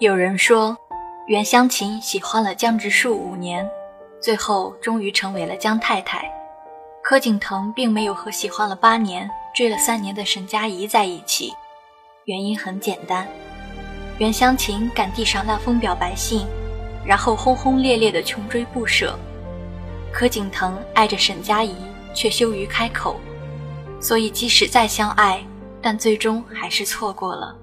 有人说，袁湘琴喜欢了江直树五年，最后终于成为了江太太。柯景腾并没有和喜欢了八年、追了三年的沈佳宜在一起，原因很简单：袁湘琴赶地上那封表白信，然后轰轰烈烈的穷追不舍；柯景腾爱着沈佳宜，却羞于开口，所以即使再相爱，但最终还是错过了。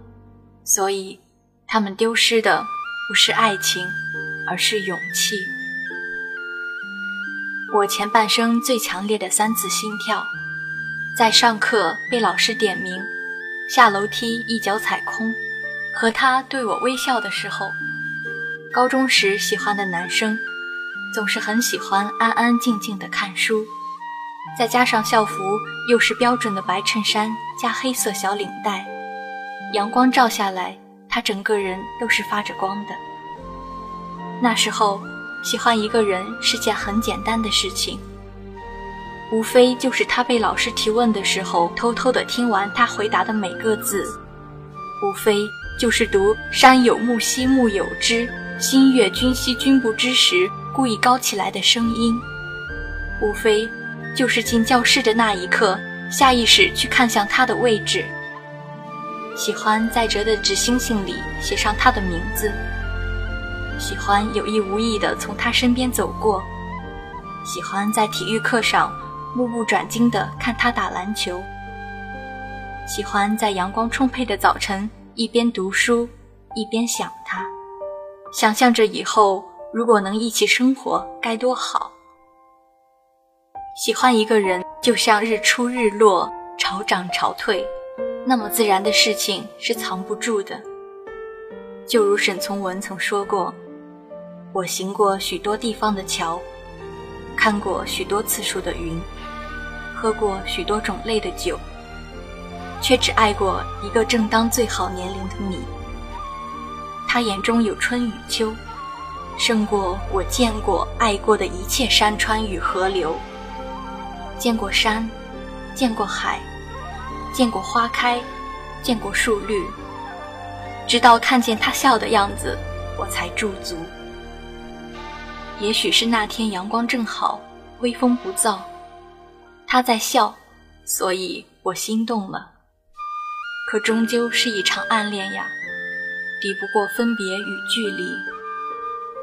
所以。他们丢失的不是爱情，而是勇气。我前半生最强烈的三次心跳，在上课被老师点名，下楼梯一脚踩空，和他对我微笑的时候。高中时喜欢的男生，总是很喜欢安安静静的看书，再加上校服又是标准的白衬衫加黑色小领带，阳光照下来。他整个人都是发着光的。那时候，喜欢一个人是件很简单的事情，无非就是他被老师提问的时候，偷偷的听完他回答的每个字；无非就是读“山有木兮木有枝，心悦君兮君不知”时故意高起来的声音；无非就是进教室的那一刻，下意识去看向他的位置。喜欢在折的纸星星里写上他的名字，喜欢有意无意地从他身边走过，喜欢在体育课上目不转睛地看他打篮球，喜欢在阳光充沛的早晨一边读书一边想他，想象着以后如果能一起生活该多好。喜欢一个人就像日出日落，潮涨潮退。那么自然的事情是藏不住的，就如沈从文曾说过：“我行过许多地方的桥，看过许多次数的云，喝过许多种类的酒，却只爱过一个正当最好年龄的你。他眼中有春与秋，胜过我见过、爱过的一切山川与河流。见过山，见过海。”见过花开，见过树绿，直到看见他笑的样子，我才驻足。也许是那天阳光正好，微风不燥，他在笑，所以我心动了。可终究是一场暗恋呀，抵不过分别与距离。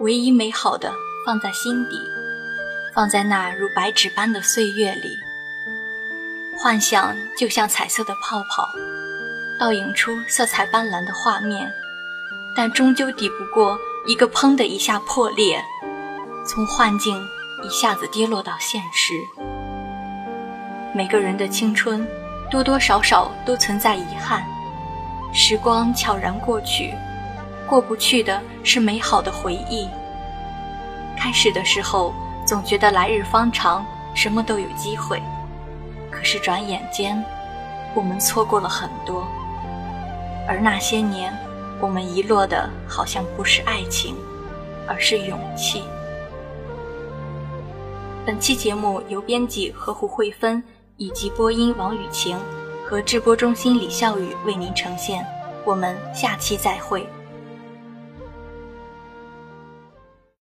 唯一美好的放在心底，放在那如白纸般的岁月里。幻想就像彩色的泡泡，倒映出色彩斑斓的画面，但终究抵不过一个砰的一下破裂，从幻境一下子跌落到现实。每个人的青春，多多少少都存在遗憾。时光悄然过去，过不去的是美好的回忆。开始的时候，总觉得来日方长，什么都有机会。是转眼间，我们错过了很多，而那些年，我们遗落的好像不是爱情，而是勇气。本期节目由编辑何胡慧芬以及播音王雨晴和制播中心李笑宇为您呈现，我们下期再会。